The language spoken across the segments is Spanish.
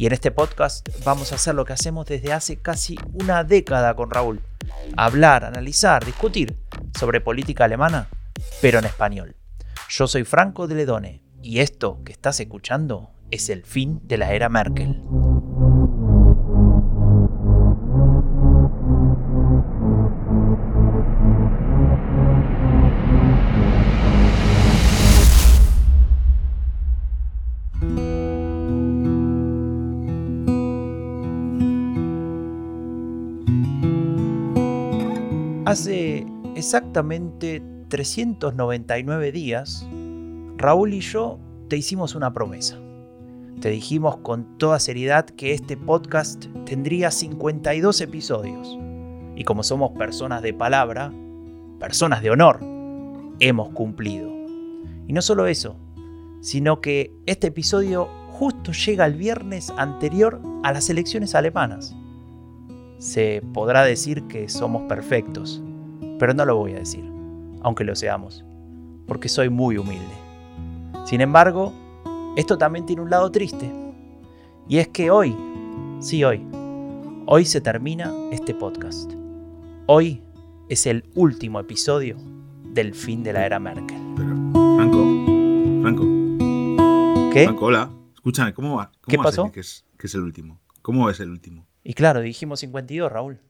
Y en este podcast vamos a hacer lo que hacemos desde hace casi una década con Raúl. Hablar, analizar, discutir sobre política alemana, pero en español. Yo soy Franco de Ledone y esto que estás escuchando es el fin de la era Merkel. Hace exactamente 399 días, Raúl y yo te hicimos una promesa. Te dijimos con toda seriedad que este podcast tendría 52 episodios. Y como somos personas de palabra, personas de honor, hemos cumplido. Y no solo eso, sino que este episodio justo llega el viernes anterior a las elecciones alemanas se podrá decir que somos perfectos, pero no lo voy a decir, aunque lo seamos, porque soy muy humilde. Sin embargo, esto también tiene un lado triste, y es que hoy, sí hoy, hoy se termina este podcast. Hoy es el último episodio del fin de la era Merkel. Pero, Franco, Franco. ¿Qué? Franco, hola. Escúchame, ¿cómo va? ¿Cómo ¿Qué pasó? Que es, que es el último. ¿Cómo es el último? Y claro, dijimos 52, Raúl.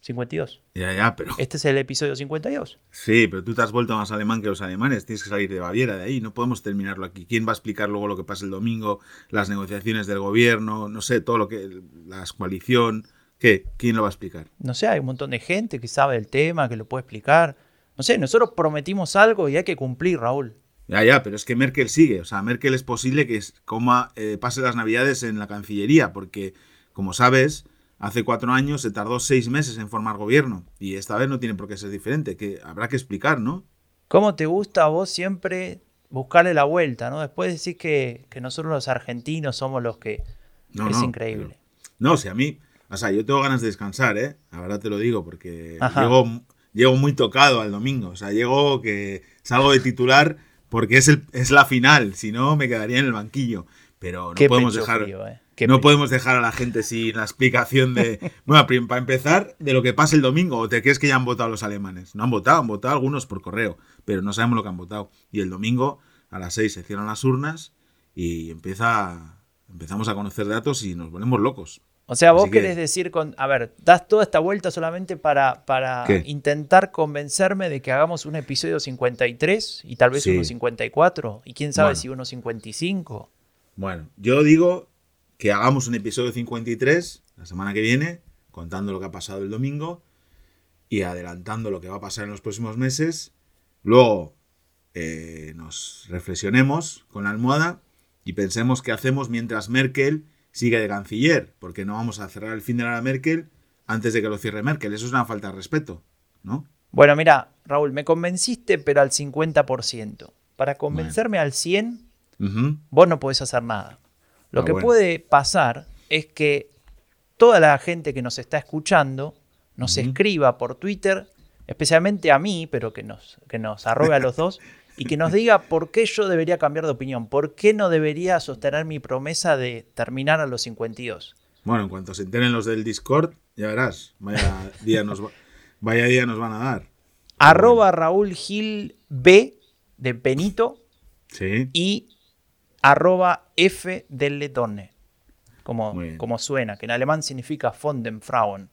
52. Ya, ya, pero. Este es el episodio 52. Sí, pero tú te has vuelto más alemán que los alemanes. Tienes que salir de Baviera de ahí. No podemos terminarlo aquí. ¿Quién va a explicar luego lo que pasa el domingo? Las negociaciones del gobierno, no sé, todo lo que. La coalición. ¿Qué? ¿Quién lo va a explicar? No sé, hay un montón de gente que sabe el tema, que lo puede explicar. No sé, nosotros prometimos algo y hay que cumplir, Raúl. Ya, ya, pero es que Merkel sigue. O sea, Merkel es posible que coma, eh, pase las navidades en la Cancillería, porque, como sabes, hace cuatro años se tardó seis meses en formar gobierno. Y esta vez no tiene por qué ser diferente. Que habrá que explicar, ¿no? ¿Cómo te gusta a vos siempre buscarle la vuelta, no? Después decís que, que nosotros los argentinos somos los que... No, es no, increíble. pero- no, si a mí, o sea, yo tengo ganas de descansar, ¿eh? La verdad te lo digo, porque llego, llego muy tocado al domingo. O sea, llego que salgo de titular porque es, el, es la final, si no me quedaría en el banquillo. Pero no Qué podemos dejar... frío, eh. No podemos dejar a la gente sin la explicación de. Bueno, para empezar, de lo que pasa el domingo. ¿O te crees que ya han votado los alemanes? No han votado, han votado algunos por correo, pero no sabemos lo que han votado. Y el domingo, a las 6 se cierran las urnas y empieza. Empezamos a conocer datos y nos volvemos locos. O sea, vos que- querés decir con... A ver, das toda esta vuelta solamente para, para ¿Qué? intentar convencerme de que hagamos un episodio 53 y tal vez Sí. uno 54 y quién sabe Bueno. si uno 55. Bueno, yo digo que hagamos un episodio 53 la semana que viene, contando lo que ha pasado el domingo y adelantando lo que va a pasar en los próximos meses. Luego eh, nos reflexionemos con la almohada y pensemos qué hacemos mientras Merkel sigue de canciller, porque no vamos a cerrar el fin de la era Merkel antes de que lo cierre Merkel. Eso es una falta de respeto, ¿no? Bueno, mira, Raúl, me convenciste, pero al 50%. Para convencerme al 100%, Vos no podés hacer nada. Lo Ah, que bueno. puede pasar es que toda la gente que nos está escuchando nos escriba por Twitter, especialmente a mí, pero que nos, que nos arrobe a los dos, y que nos diga por qué yo debería cambiar de opinión, por qué no debería sostener mi promesa de terminar a los 52. Bueno, en cuanto se enteren los del Discord, ya verás, vaya día nos, va- vaya día nos van a dar. Arroba Raúl Gil B de Benito Sí. y arroba F del Letone, como, como suena, que en alemán significa von den Frauen.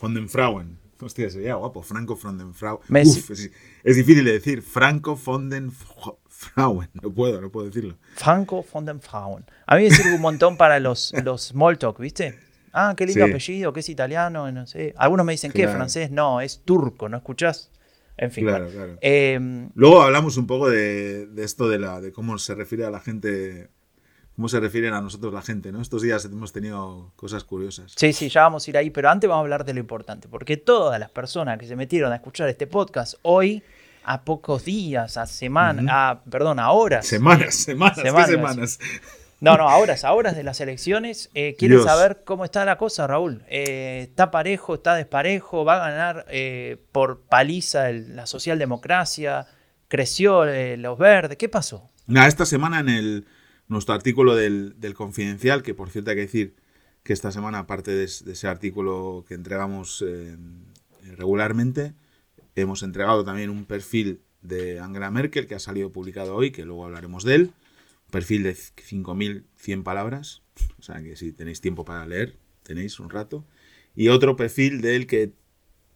Von den Frauen. Hostia, sería guapo. Franco von den Frauen. Me- Uf, es, es difícil de decir. Franco von den F- Frauen. No puedo, no puedo decirlo. Franco von den Frauen. A mí me sirve un montón para los, los small talk, ¿viste? Ah, qué lindo Sí. apellido, que es italiano, no sé. Algunos me dicen, ¿qué? Claro. ¿Francés? No, es turco, ¿no escuchás? En fin. Claro, bueno. claro. Eh, Luego hablamos un poco de, de esto de, la, de cómo se refiere a la gente cómo se refieren a nosotros la gente, ¿no? Estos días hemos tenido cosas curiosas. Sí, sí, ya vamos a ir ahí, pero antes vamos a hablar de lo importante, porque todas las personas que se metieron a escuchar este podcast hoy, a pocos días, a semanas, a, perdón, a horas. Semanas, semanas, semanas. ¿qué semanas? No, no, a horas, a horas de las elecciones. Eh, ¿Quieren saber cómo está la cosa, Raúl? Eh, ¿Está parejo, está desparejo? ¿Va a ganar eh, por paliza la socialdemocracia? ¿Creció eh, los verdes? ¿Qué pasó? esta semana en el nuestro artículo del, Confidencial, que por cierto hay que decir que esta semana, aparte de, ese artículo que entregamos regularmente, hemos entregado también un perfil de Angela Merkel que ha salido publicado hoy, que luego hablaremos de él. Perfil de 5.100 palabras, o sea que si tenéis tiempo para leer, tenéis un rato. Y otro perfil de él que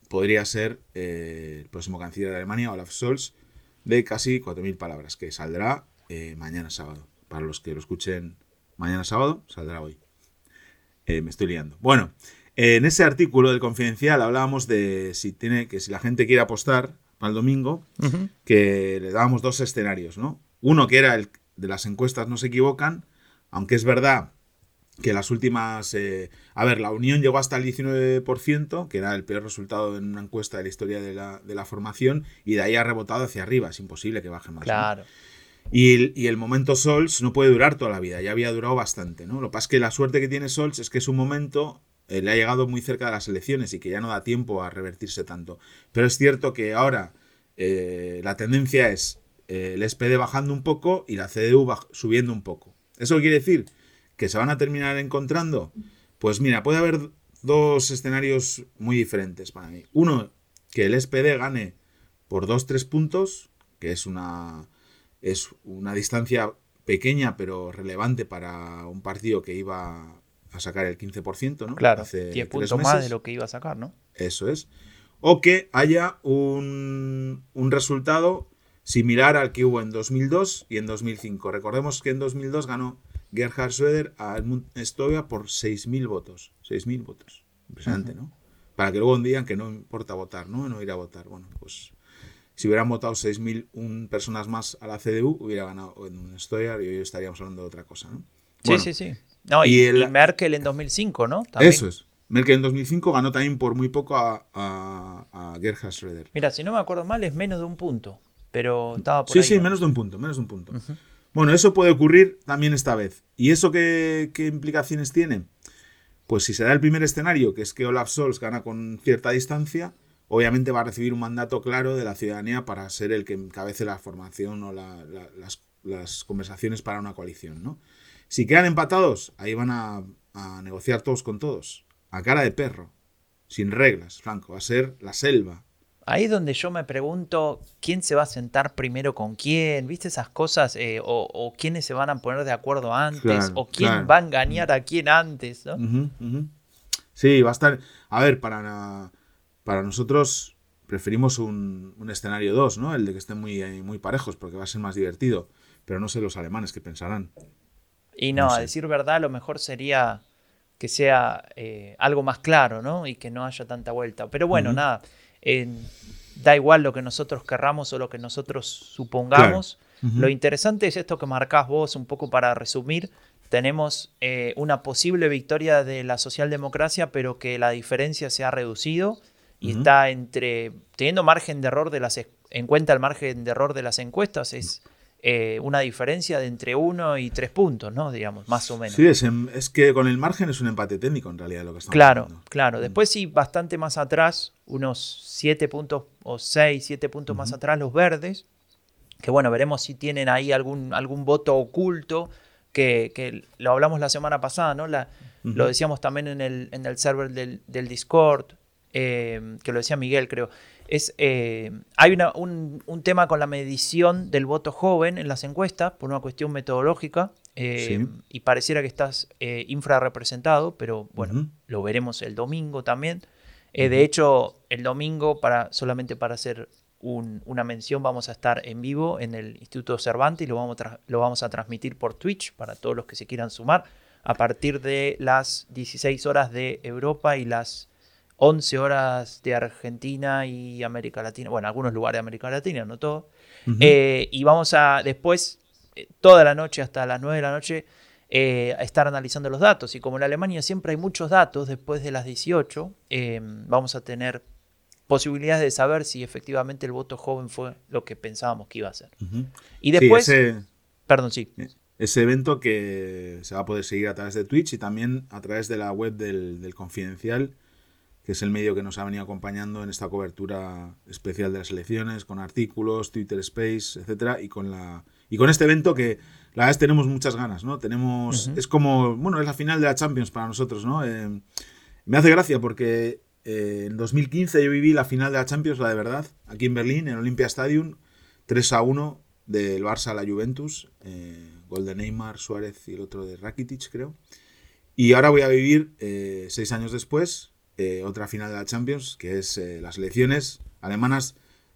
podría ser eh, el próximo canciller de Alemania, Olaf Scholz, de casi 4.000 palabras, que saldrá eh, mañana sábado para los que lo escuchen mañana sábado, saldrá hoy. Eh, me estoy liando. Bueno, en ese artículo del Confidencial hablábamos de si tiene que si la gente quiere apostar para el domingo, que le dábamos dos escenarios, ¿no? Uno que era el de las encuestas no se equivocan, aunque es verdad que las últimas... Eh, a ver, la Unión llegó hasta el 19%, que era el peor resultado en una encuesta de la historia de la, de la formación, y de ahí ha rebotado hacia arriba. Es imposible que baje más. Claro. Y el, momento Sols no puede durar toda la vida, ya había durado bastante, ¿no? Lo que pasa es que la suerte que tiene Sols es que su momento eh, le ha llegado muy cerca de las elecciones y que ya no da tiempo a revertirse tanto. Pero es cierto que ahora eh, la tendencia es el SPD bajando un poco y la CDU subiendo un poco. ¿Eso quiere decir? ¿Que se van a terminar encontrando? Pues mira, puede haber dos escenarios muy diferentes para mí. Uno, que el SPD gane por 2-3 puntos, que es una es una distancia pequeña pero relevante para un partido que iba a sacar el 15%, ¿no? Claro, Hace 10 puntos más de lo que iba a sacar, ¿no? Eso es. O que haya un, un resultado similar al que hubo en 2002 y en 2005. Recordemos que en 2002 ganó Gerhard Schroeder a Edmund Stoia por 6.000 votos. 6.000 votos. Impresionante, ¿no? Para que luego digan que no importa votar, ¿no? No ir a votar. Bueno, pues si hubieran votado 6.000 personas más a la CDU, hubiera ganado en Stoyar y hoy estaríamos hablando de otra cosa. ¿no? sí, sí, sí. y, Merkel en 2005, ¿no? Eso es. Merkel en 2005 ganó también por muy poco a, a, Gerhard Schröder. Mira, si no me acuerdo mal, es menos de un punto. Pero estaba por Sí, sí, menos de un punto, menos de un punto. Bueno, eso puede ocurrir también esta vez. ¿Y eso qué, qué, implicaciones tiene? Pues si se da el primer escenario, que es que Olaf Scholz gana con cierta distancia, obviamente va a recibir un mandato claro de la ciudadanía para ser el que encabece la formación o las, conversaciones para una coalición. ¿no? Si quedan empatados, ahí van a, negociar todos con todos, a cara de perro, sin reglas, Franco, va a ser la selva. Ahí es donde yo me pregunto quién se va a sentar primero con quién, ¿viste esas cosas? Eh, o, quiénes se van a poner de acuerdo antes, o quién va a engañar a quién antes, ¿no? Sí, va a estar. A ver, para para nosotros preferimos un, escenario 2, ¿no? El de que estén muy, muy parejos, porque va a ser más divertido. Pero no sé los alemanes qué pensarán. Y no, a decir verdad, lo mejor sería que sea eh, algo más claro, ¿no? Y que no haya tanta vuelta. Pero bueno, nada, da igual lo que nosotros querramos o lo que nosotros supongamos. Lo interesante es esto que marcás vos, un poco para resumir. Tenemos eh, una posible victoria de la socialdemocracia, pero que la diferencia se ha reducido y está entre, teniendo margen de error de las, en cuenta el margen de error de las encuestas, es eh, una diferencia de entre uno y tres puntos, ¿no? Digamos, más o menos. Sí, es, que con el margen es un empate técnico en realidad lo que estamos Claro, claro. Mm. Después sí, bastante más atrás, unos siete puntos o seis, siete puntos más atrás los verdes, que bueno, veremos si tienen ahí algún, algún voto oculto, que, lo hablamos la semana pasada, ¿no? La, Lo decíamos también en el, en el server del, del Discord, eh, que lo decía Miguel, creo, es eh, hay un, tema con la medición del voto joven en las encuestas por una cuestión metodológica eh, y pareciera que estás infrarrepresentado, pero bueno, lo veremos el domingo también. De hecho, el domingo, para, solamente para hacer una mención, vamos a estar en vivo en el Instituto Cervantes y lo vamos, lo vamos a transmitir por Twitch para todos los que se quieran sumar a partir de las 16 horas de Europa y las 11 horas de Argentina y América Latina, bueno, algunos lugares de América Latina, no todo. Eh, y vamos a después, eh, toda la noche, hasta las 9 de la noche, eh, estar analizando los datos. Y como en Alemania siempre hay muchos datos, después de las 18, eh, vamos a tener posibilidades de saber si efectivamente el voto joven fue lo que pensábamos que iba a ser. Y después... ese, perdón, sí. Ese evento que se va a poder seguir a través de Twitch y también a través de la web del, del Confidencial, que es el medio que nos ha venido acompañando en esta cobertura especial de las elecciones, con artículos, Twitter Space, etcétera, y con la y con este evento que la verdad es tenemos muchas ganas, ¿no? Tenemos es como, bueno, es la final de la Champions para nosotros, ¿no? Eh, me hace gracia porque eh, en 2015 yo viví la final de la Champions, la de verdad, aquí en Berlín, en Olympia Stadium, 3 a 1 del Barça a la Juventus, eh, gol de Neymar, Suárez y el otro de Rakitic, creo. Y ahora voy a vivir, seis años después, eh, otra final de la Champions, que es eh, las elecciones alemanas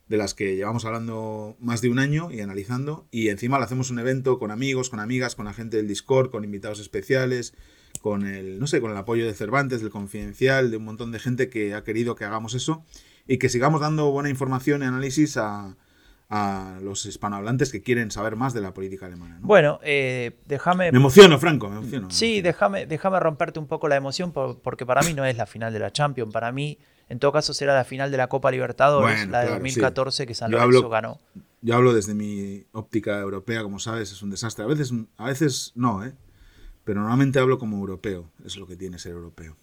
de las que llevamos hablando más de un año y analizando. Y encima le hacemos un evento con amigos, con amigas, con la gente del Discord, con invitados especiales, con el, no sé, con el apoyo de Cervantes, del Confidencial, de un montón de gente que ha querido que hagamos eso y que sigamos dando buena información y análisis a, a los hispanohablantes que quieren saber más de la política alemana. Bueno, eh, déjame... Me emociono, Franco, me emociono. Sí, déjame, déjame romperte un poco la emoción porque para mí no es la final de la Champions, para mí en todo caso será la final de la Copa Libertadores, la de 2014 que San Lorenzo ganó. Yo hablo desde mi óptica europea, como sabes, es un desastre. A veces, a veces no, ¿eh? pero normalmente hablo como europeo, es lo que tiene ser europeo.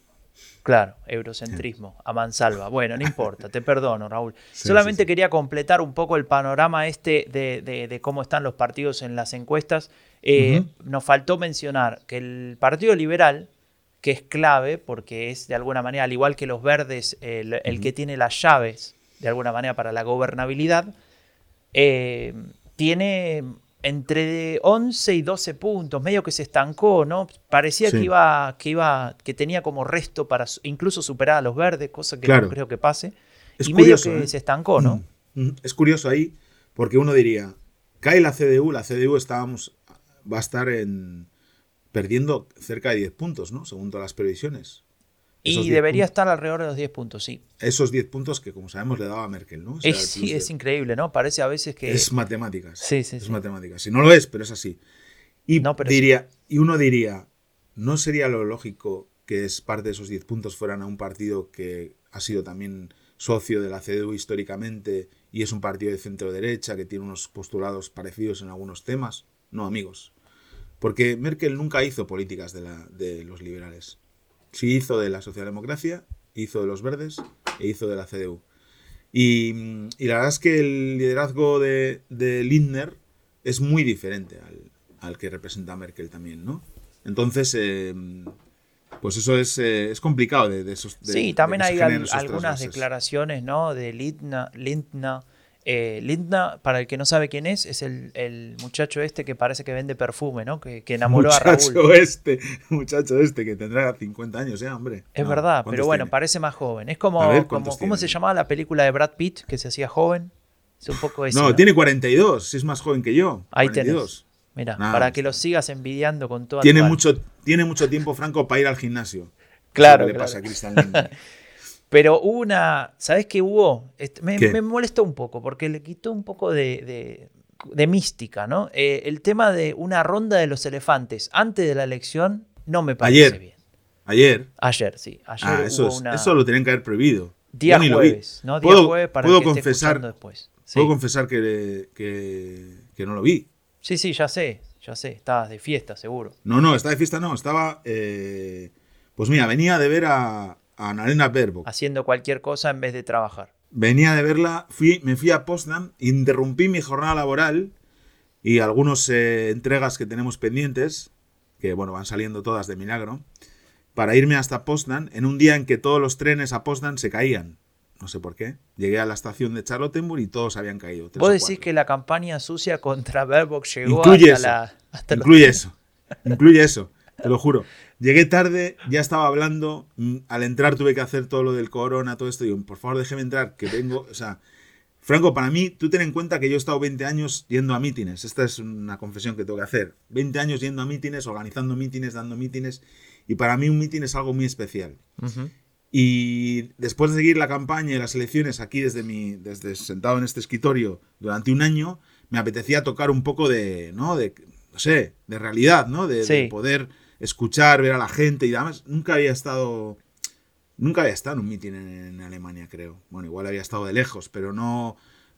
Claro, eurocentrismo, a mansalva. Bueno, no importa, te perdono, Raúl. Solamente quería completar un poco el panorama este de, cómo están los partidos en las encuestas. Eh, nos faltó mencionar que el Partido Liberal, que es clave, porque es de alguna manera, al igual que los verdes, el, que tiene las llaves, de alguna manera, para la gobernabilidad, eh, tiene entre 11 y 12 puntos, medio que se estancó, ¿no? Parecía que iba, que iba, que tenía como resto para incluso superar a los verdes, cosa que no creo que pase. Es y curioso, medio que ¿eh? se estancó, ¿no? Mm, mm. Es curioso ahí, porque uno diría, cae la CDU, la CDU estábamos, va a estar en perdiendo cerca de 10 puntos, ¿no? Según todas las previsiones. Y debería estar alrededor de los 10 puntos, sí. Esos 10 puntos que, como sabemos, le daba a Merkel, ¿no? es, sí, es increíble, ¿no? Parece a veces que... Es matemáticas. Sí, sí, Es matemáticas. Si no lo es, pero es así. Y, diría, y uno diría, ¿no sería lo lógico que es parte de esos 10 puntos fueran a un partido que ha sido también socio de la CDU históricamente y es un partido de centro-derecha que tiene unos postulados parecidos en algunos temas? No, amigos. Porque Merkel nunca hizo políticas de, la, de los liberales. Sí hizo de la socialdemocracia, hizo de los verdes e hizo de la CDU. Y, la verdad es que el liderazgo de, Lindner es muy diferente al, que representa Merkel también, ¿no? Entonces, eh, pues eso es, eh, es complicado de, esos. sí, también hay algunas declaraciones, ¿no? De Lindner eh, Lindner, para el que no sabe quién es, es el, muchacho este que parece que vende perfume, ¿no? Que, enamoró a Raúl. Muchacho este, muchacho este que tendrá 50 años, ¿eh, hombre? Es verdad, pero bueno, parece más joven. Es como, como ¿cómo se llamaba la película de Brad Pitt que se hacía joven? Es un poco No, tiene 42, es más joven que yo. Ahí tenés. Mira, para que lo sigas envidiando con toda tiene mucho Tiene mucho tiempo, Franco, para ir al gimnasio. Claro. ¿Qué le pasa a Cristian Pero hubo una. ¿Sabes qué hubo? Me, molestó un poco porque le quitó un poco de, mística, ¿no? Eh, el tema de una ronda de los elefantes antes de la elección no me parece bien. Ayer. Ayer, sí. Ayer ah, eso, eso lo tenían que haber prohibido. Día jueves, ¿no? Día jueves para puedo que confesar, después. Puedo confesar que, que, no lo vi. Sí, sí, ya sé, ya sé. Estabas de fiesta, seguro. No, no, estaba de fiesta, no. Estaba. Eh, pues mira, venía de ver a, a Annalena Baerbock. Haciendo cualquier cosa en vez de trabajar. Venía de verla, fui, me fui a Poznan, interrumpí mi jornada laboral y algunas eh, entregas que tenemos pendientes, que bueno, van saliendo todas de milagro, para irme hasta Poznan en un día en que todos los trenes a Poznan se caían. No sé por qué. Llegué a la estación de Charlottenburg y todos habían caído. Vos decís que la campaña sucia contra Baerbock llegó incluye hasta la... incluye eso. Incluye eso. Te lo juro. Llegué tarde, ya estaba hablando. Mm, al entrar tuve que hacer todo lo del corona, todo esto. Digo, por favor, déjeme entrar, que vengo. O sea, Franco, para mí, tú ten en cuenta que yo he estado 20 años yendo a mítines. Esta es una confesión que tengo que hacer. 20 años yendo a mítines, organizando mítines, dando mítines. Y para mí un mítin es algo muy especial. Y después de seguir la campaña y las elecciones aquí desde, mi, desde sentado en este escritorio durante un año, me apetecía tocar un poco de, ¿no? de no sé, de realidad, ¿no? De, de Sí. poder escuchar, ver a la gente y además nunca había estado, nunca había estado en un meeting en, en Alemania, creo. Bueno, igual había estado de lejos, pero no,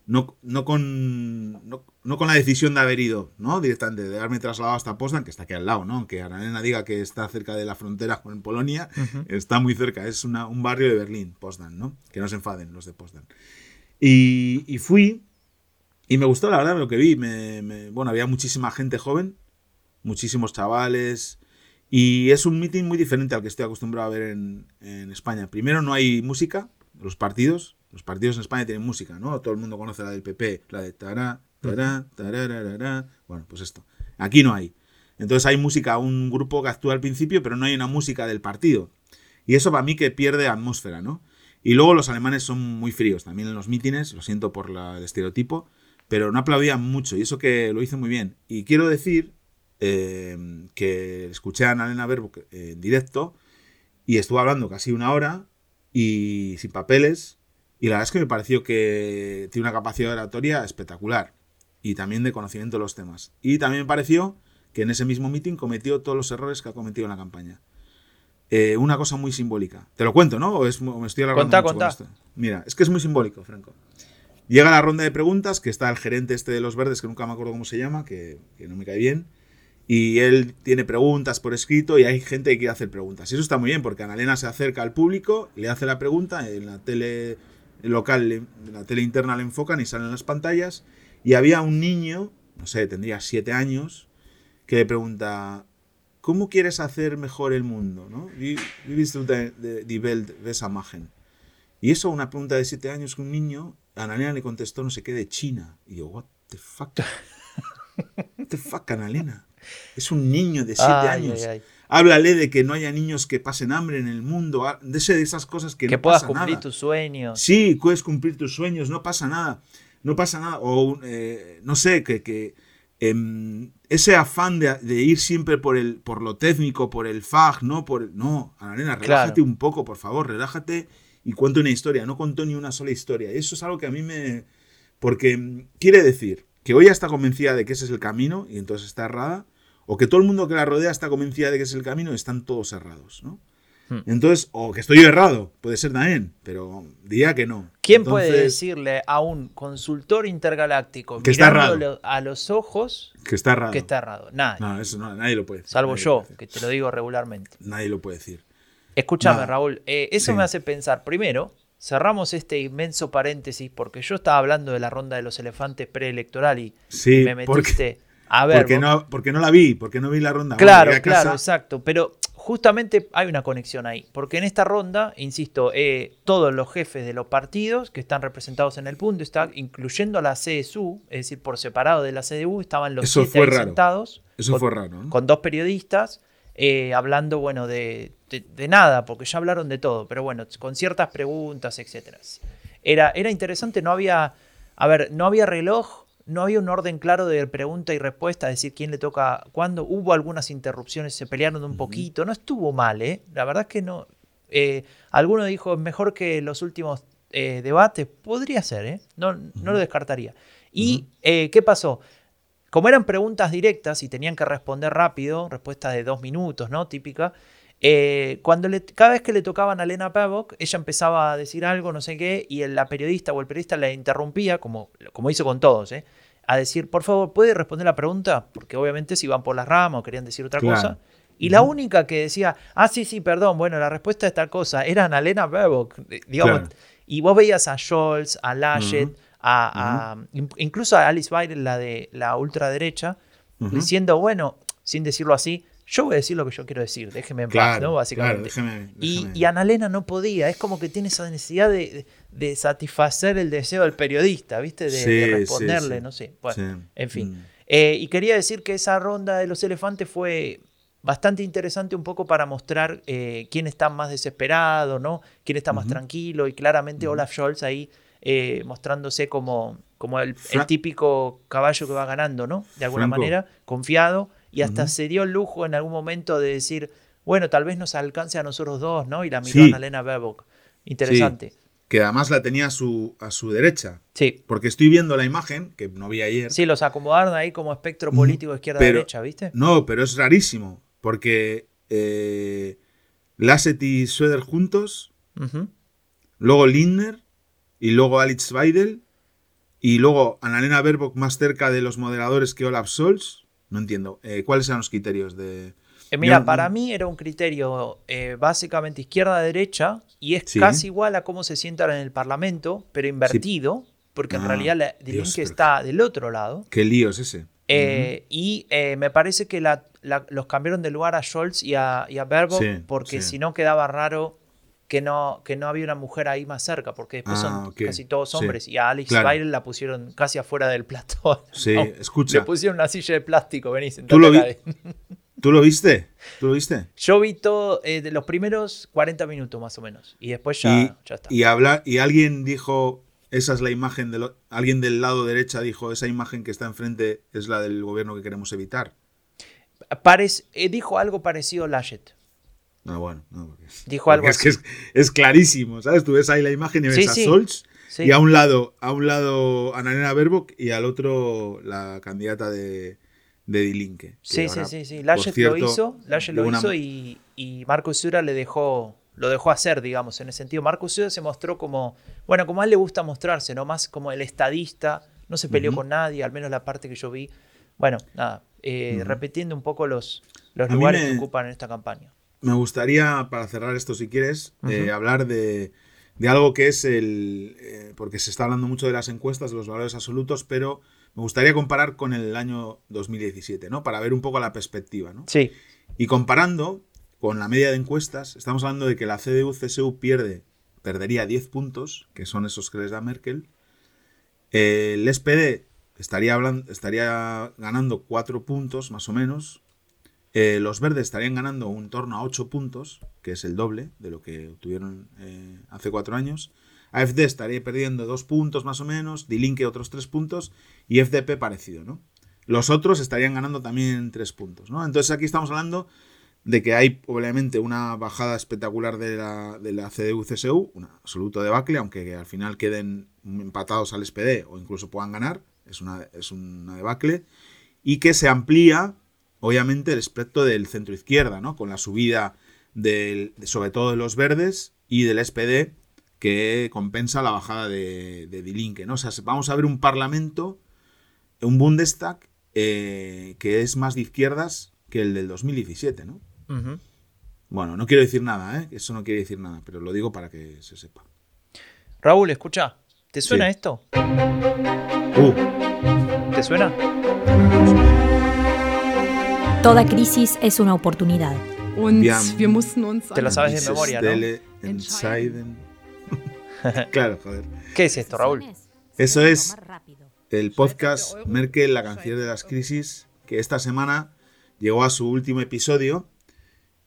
no, no con, no, no con la decisión de haber ido, ¿no? Directamente, de haberme trasladado hasta Poznan, que está aquí al lado, ¿no? Aunque Annalena diga que está cerca de la frontera con Polonia, está muy cerca, es una- un barrio de Berlín, Poznan, ¿no? Que no se enfaden los de Poznan. Y, y fui, y me gustó la verdad lo que vi. Me, me- bueno, había muchísima gente joven, muchísimos chavales, y es un meeting muy diferente al que estoy acostumbrado a ver en, España. Primero, no hay música, los partidos. Los partidos en España tienen música, ¿no? Todo el mundo conoce la del PP, la de tará, tará, tarararara. Bueno, pues esto. Aquí no hay. Entonces hay música, un grupo que actúa al principio, pero no hay una música del partido. Y eso para mí que pierde atmósfera, ¿no? Y luego los alemanes son muy fríos también en los mítines, lo siento por el estereotipo, pero no aplaudían mucho y eso que lo hizo muy bien. Y quiero decir eh, que escuché a Annalena Baerbock eh, en directo y estuvo hablando casi una hora y sin papeles y la verdad es que me pareció que tiene una capacidad oratoria espectacular y también de conocimiento de los temas. Y también me pareció que en ese mismo meeting cometió todos los errores que ha cometido en la campaña. Eh, una cosa muy simbólica. Te lo cuento, ¿no? ¿O es, o me estoy alargando mucho con esto? Mira, es que es muy simbólico, Franco. Llega la ronda de preguntas, que está el gerente este de los verdes, que nunca me acuerdo cómo se llama, que, que no me cae bien. Y él tiene preguntas por escrito y hay gente que quiere hacer preguntas. Y eso está muy bien, porque Annalena se acerca al público, le hace la pregunta, en la tele local, en la tele interna le enfocan y salen las pantallas. Y había un niño, no sé, tendría siete años, que le pregunta, ¿cómo quieres hacer mejor el mundo? ¿no? Wie, willst du die Welt besser? Y eso, una pregunta de siete años que un niño, Annalena le contestó no sé qué de China. Y yo, what the fuck? What the fuck, Annalena? Es un niño de siete Ay, años. ay, ay. Háblale de que no haya niños que pasen hambre en el mundo, ha- de esas cosas que, Que no puedas pasa cumplir nada. tus sueños. Sí, puedes cumplir tus sueños, no pasa nada. No pasa nada. O, eh, no sé, que, que, em, ese afán de, de ir siempre por, el, por lo técnico, por el fag, no por... el- no, Annalena, relájate Claro. un poco, por favor, relájate y cuenta una historia. No contó ni una sola historia. Eso es algo que a mí me... Porque mm, quiere decir que hoy ya está convencida de que ese es el camino y entonces está errada, o que todo el mundo que la rodea está convencida de que es el camino y están todos errados, ¿no? Hmm. Entonces, o que estoy errado, puede ser también, pero diría que no. ¿Quién puede decirle a un consultor intergaláctico Que está mirándolo a los ojos Que está errado. que está errado? Nadie. No, eso no, nadie lo puede decir. salvo nadie yo, que te lo digo regularmente. Nadie lo puede decir. Escúchame. Raúl, eh, eso Sí. me hace pensar, primero, cerramos este inmenso paréntesis porque yo estaba hablando de la ronda de los elefantes preelectoral y Sí, me porque, metiste a ver. porque, vos- no, porque no la vi, porque no vi la ronda. Claro, Bueno, claro, casa- exacto. Pero justamente hay una conexión ahí. Porque en esta ronda, insisto, eh, todos los jefes de los partidos que están representados en el punto, está, incluyendo a la CSU, es decir, por separado de la CDU, estaban los Eso siete fue ahí raro. sentados. Eso con, fue raro, ¿no? con dos periodistas. eh, hablando, bueno, de, de- de nada, porque ya hablaron de todo, pero bueno, con ciertas preguntas, etcétera. Era, era interesante, no había, a ver, no había reloj, no había un orden claro de pregunta y respuesta, es decir, quién le toca cuándo. Hubo algunas interrupciones, se pelearon un poquito, no estuvo mal, ¿eh? La verdad es que no. Eh, alguno dijo, mejor que los últimos eh, debates. Podría ser, ¿eh? No, no lo descartaría. ¿Y eh, qué pasó? Como eran preguntas directas y tenían que responder rápido, respuesta de dos minutos, ¿no? Típica. Eh, cuando le, cada vez que le tocaban a Elena Pavok, ella empezaba a decir algo, no sé qué, y el- la periodista o el periodista la interrumpía, como, como hizo con todos, ¿eh? a decir, por favor, ¿puede responder la pregunta? Porque obviamente si iban por las ramas o querían decir otra Claro. cosa. Y la única que decía, ah, sí, sí, perdón, bueno, la respuesta es tal cosa, era Annalena Baerbock, eh, digamos. Claro. Y vos veías a Scholz, a Laschet, Ujú. a, a- in- incluso a Alice Weidel, la de la ultraderecha, diciendo, bueno, sin decirlo así, yo voy a decir lo que yo quiero decir, déjeme en paz, Claro, ¿no? Básicamente. claro, déjeme- Y, déjeme. y Annalena no podía, es como que tiene esa necesidad de, de satisfacer el deseo del periodista, ¿viste? De, de Sí, sí, responderle, sí. no sé. Bueno, Sí. en fin. Mm. Eh, y quería decir que esa ronda de los elefantes fue bastante interesante un poco para mostrar eh, quién está más desesperado, ¿no? Quién está más tranquilo y claramente Olaf Scholz ahí eh, mostrándose como, como el, el típico caballo que va ganando, ¿no? De alguna Franco. manera, confiado y hasta se dio el lujo en algún momento de decir, bueno, tal vez nos alcance a nosotros dos, ¿no? Y la miró Sí. a Annalena Baerbock. Interesante. que además la tenía a su, a su derecha. Sí. Porque estoy viendo la imagen, que no vi ayer. Sí, los acomodaron ahí como espectro político izquierda-derecha, ¿viste? No, pero es rarísimo, porque eh, Lasset y Schroeder juntos, luego Lindner, y luego Alex Weidel, y luego Annalena Baerbock más cerca de los moderadores que Olaf Scholz. No entiendo. Eh, ¿Cuáles eran los criterios de...? Eh, mira, para mí era un criterio eh, básicamente izquierda-derecha y es casi igual a cómo se sientan en el Parlamento, pero invertido, porque en ah, realidad la, que está del otro lado. ¿Qué lío es ese? Y me parece que los cambiaron de lugar a Scholz y a, y porque si no quedaba raro que no, que no había una mujer ahí más cerca, porque después son ah, casi todos hombres. Y a Alex claro. la pusieron casi afuera del platón. Sí, escucha. Le pusieron una silla de plástico, venís, ¿Tú lo, ¿Tú lo viste? ¿Tú lo viste? Yo vi todo eh, de los primeros 40 minutos más o menos. Y después ya, ya está. Y, habla, y alguien dijo, esa es la imagen, de alguien del lado derecha dijo, esa imagen que está enfrente es la del gobierno que queremos evitar. Eh, dijo algo parecido Laschet. Ah, bueno, no, Dijo algo es que es, clarísimo, ¿sabes? Tú ves ahí la imagen y ves a Solz y a un lado, a un lado Annalena Baerbock y al otro la candidata de, de Dilinque. Sí, sí, sí, sí. Laschet lo hizo, lo hizo y, y Marco Sura le dejó, lo dejó hacer, digamos, en ese sentido. Marco Sura se mostró como, bueno, como a él le gusta mostrarse, ¿no? Más como el estadista, no se peleó con nadie, al menos la parte que yo vi. Bueno, nada, eh, repitiendo un poco los, los lugares que ocupan en esta campaña me gustaría, para cerrar esto si quieres, eh, hablar de, algo que es el... Eh, porque se está hablando mucho de las encuestas, de los valores absolutos, pero me gustaría comparar con el año 2017, ¿no? Para ver un poco la perspectiva, ¿no? Sí. Y comparando con la media de encuestas, estamos hablando de que la CDU-CSU pierde, perdería 10 puntos, que son esos que les da Merkel. el SPD estaría, hablando, estaría ganando 4 puntos, más o menos, eh, los verdes estarían ganando un torno a 8 puntos, que es el doble de lo que obtuvieron eh, hace 4 años. AFD estaría perdiendo 2 puntos más o menos, Dilinque otros 3 puntos y FDP parecido, ¿no? Los otros estarían ganando también 3 puntos, ¿no? Entonces aquí estamos hablando de que hay obviamente una bajada espectacular de la, de la CDU-CSU, un absoluto debacle, aunque al final queden empatados al SPD o incluso puedan ganar, es una, es una debacle, y que se amplía obviamente el aspecto del centro izquierda, ¿no? Con la subida del, sobre todo de los verdes y del SPD que compensa la bajada de, de Die ¿no? O sea, vamos a ver un parlamento, un Bundestag eh, que es más de izquierdas que el del 2017, ¿no? Bueno, no quiero decir nada, ¿eh? Eso no quiere decir nada, pero lo digo para que se sepa. Raúl, escucha, ¿te suena esto? Uh. ¿Te suena? Toda crisis es una oportunidad. Te lo sabes de memoria, ¿no? claro, joder. ¿Qué es esto, Raúl? Eso es el podcast Merkel, la canción de las crisis, que esta semana llegó a su último episodio.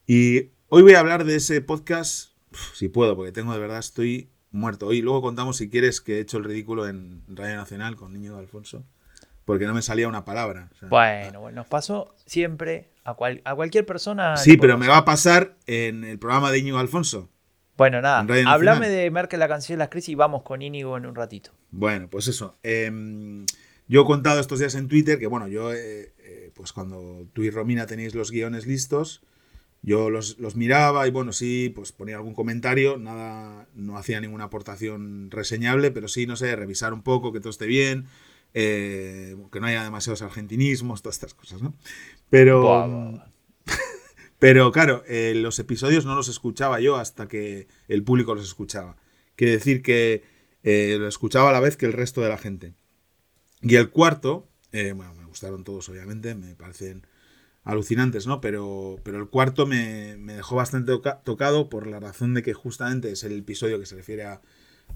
Y hoy voy a hablar de ese podcast, si puedo, porque tengo de verdad, estoy muerto. Y luego contamos, si quieres, que he hecho el ridículo en Radio Nacional con Niño de Alfonso porque no me salía una palabra. bueno, bueno, nos pasó siempre a, a cualquier persona. Sí, pero me va a pasar en el programa de Íñigo Alfonso. Bueno, nada, háblame de Merkel, la canción de las crisis y vamos con Íñigo en un ratito. Bueno, pues eso. Em, yo he contado estos días en Twitter que, bueno, yo, eh, eh, pues cuando tú y Romina tenéis los guiones listos, yo los, los, miraba y, bueno, sí, pues ponía algún comentario, nada, no hacía ninguna aportación reseñable, pero sí, no sé, revisar un poco, que todo esté bien, eh, que no haya demasiados argentinismos, todas estas cosas, ¿no? Pero, pero claro, eh, los episodios no los escuchaba yo hasta que el público los escuchaba. Quiere decir que eh, lo escuchaba a la vez que el resto de la gente. Y el cuarto, bueno, me gustaron todos, obviamente, me parecen alucinantes, ¿no? Pero, pero el cuarto me, dejó bastante tocado por la razón de que justamente es el episodio que se refiere a,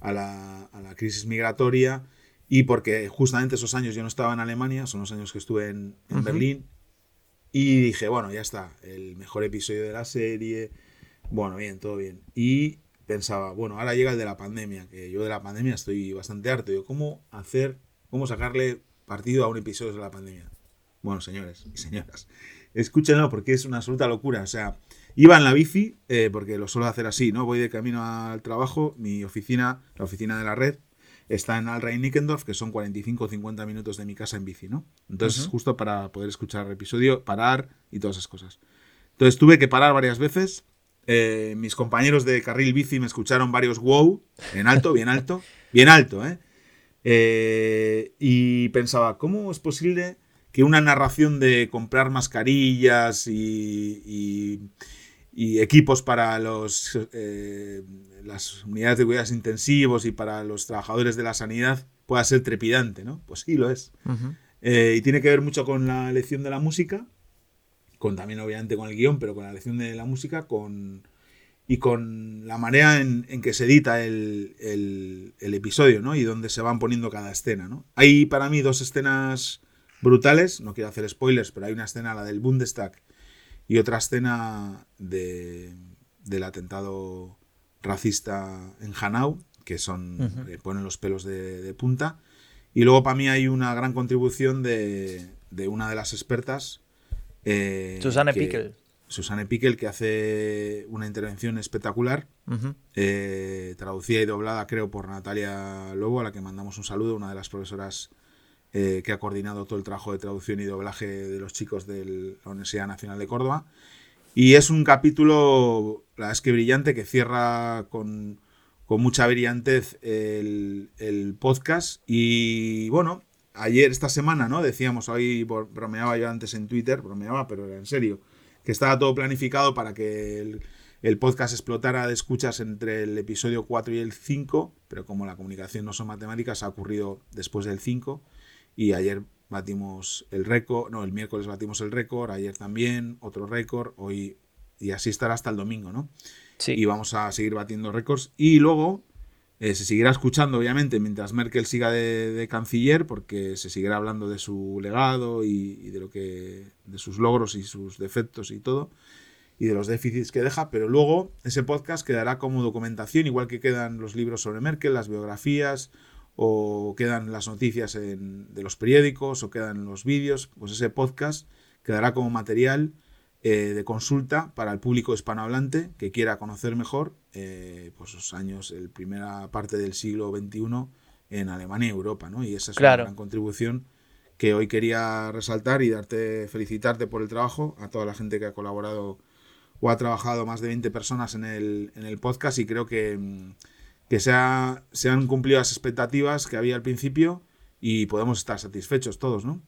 la, a la crisis migratoria y porque justamente esos años yo no estaba en Alemania, son los años que estuve en, Berlín, y dije, bueno, ya está, el mejor episodio de la serie, bueno, bien, todo bien. Y pensaba, bueno, ahora llega el de la pandemia, que yo de la pandemia estoy bastante harto, yo ¿cómo hacer, cómo sacarle partido a un episodio de la pandemia? Bueno, señores y señoras, escúchenlo porque es una absoluta locura, o sea, Iba en la bici, eh, porque lo suelo hacer así, ¿no? Voy de camino al trabajo, mi oficina, la oficina de la red, está en Alrain Nickendorf, que son 45 o 50 minutos de mi casa en bici, ¿no? Entonces, justo para poder escuchar el episodio, parar y todas esas cosas. Entonces tuve que parar varias veces. Eh, mis compañeros de carril bici me escucharon varios wow, en alto, bien alto, bien alto, ¿eh? Eh, y pensaba, ¿cómo es posible que una narración de comprar mascarillas y, y, equipos para los, eh, las unidades de cuidados intensivos y para los trabajadores de la sanidad pueda ser trepidante, ¿no? Pues sí, lo es. Eh, y tiene que ver mucho con la elección de la música, con también obviamente con el guion, pero con la elección de la música, con y con la manera en, que se edita el, episodio, ¿no? Y donde se van poniendo cada escena, ¿no? Hay para mí dos escenas brutales, no quiero hacer spoilers, pero hay una escena, la del Bundestag, y otra escena de, del atentado racista en Hanau, que son, ponen los pelos de, punta. Y luego para mí hay una gran contribución de, de una de las expertas. Eh, Susana Pickel Susana Pickel, que hace una intervención espectacular, eh, traducida y doblada, creo, por Natalia Lobo, a la que mandamos un saludo, una de las profesoras eh, que ha coordinado todo el trabajo de traducción y doblaje de los chicos de la Universidad Nacional de Córdoba. Y es un capítulo, la verdad es que brillante, que cierra con, mucha brillantez el, el, podcast. Y bueno, ayer, esta semana, ¿no? Decíamos, hoy bromeaba yo antes en Twitter, bromeaba, pero era en serio que estaba todo planificado para que el, podcast explotara de escuchas entre el episodio 4 y el 5, pero como la comunicación no son matemáticas, ha ocurrido después del 5 y ayer batimos el récord, no, el miércoles batimos el récord, ayer también, otro récord, hoy y así estará hasta el domingo, ¿no? Sí. Y vamos a seguir batiendo récords y luego eh, se seguirá escuchando, obviamente, mientras Merkel siga de, canciller, porque se seguirá hablando de su legado y, de lo que. de sus logros y sus defectos y todo. Y de los déficits que deja, pero luego ese podcast quedará como documentación, igual que quedan los libros sobre Merkel, las biografías, o quedan las noticias de los periódicos, o quedan los vídeos, pues ese podcast quedará como material eh, de consulta para el público hispanohablante que quiera conocer mejor eh, pues los años, la primera parte del siglo XXI en Alemania y Europa, ¿no? Y esa es una gran contribución que hoy quería resaltar y darte, felicitarte por el trabajo, a toda la gente que ha colaborado o ha trabajado más de 20 personas en el, en el podcast y creo que, mm, que se, se han cumplido las expectativas que había al principio y podemos estar satisfechos todos, ¿no?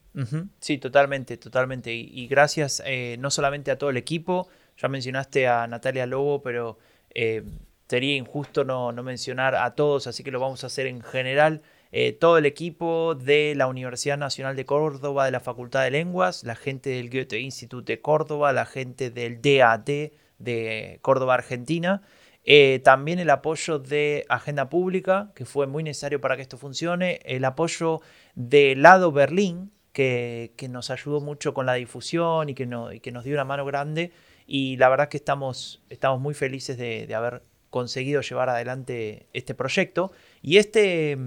Sí, totalmente, totalmente. Y, gracias eh, no solamente a todo el equipo, ya mencionaste a Natalia Lobo, pero eh, sería injusto no, mencionar a todos, así que lo vamos a hacer en general. Eh, todo el equipo de la Universidad Nacional de Córdoba, de la Facultad de Lenguas, la gente del Goethe Institute de Córdoba, la gente del DAT de Córdoba, Argentina, eh, también el apoyo de Agenda Pública, que fue muy necesario para que esto funcione. El apoyo de Lado Berlín, que, nos ayudó mucho con la difusión y que, que, nos dio una mano grande. Y la verdad que estamos, estamos muy felices de, haber conseguido llevar adelante este proyecto. Y este,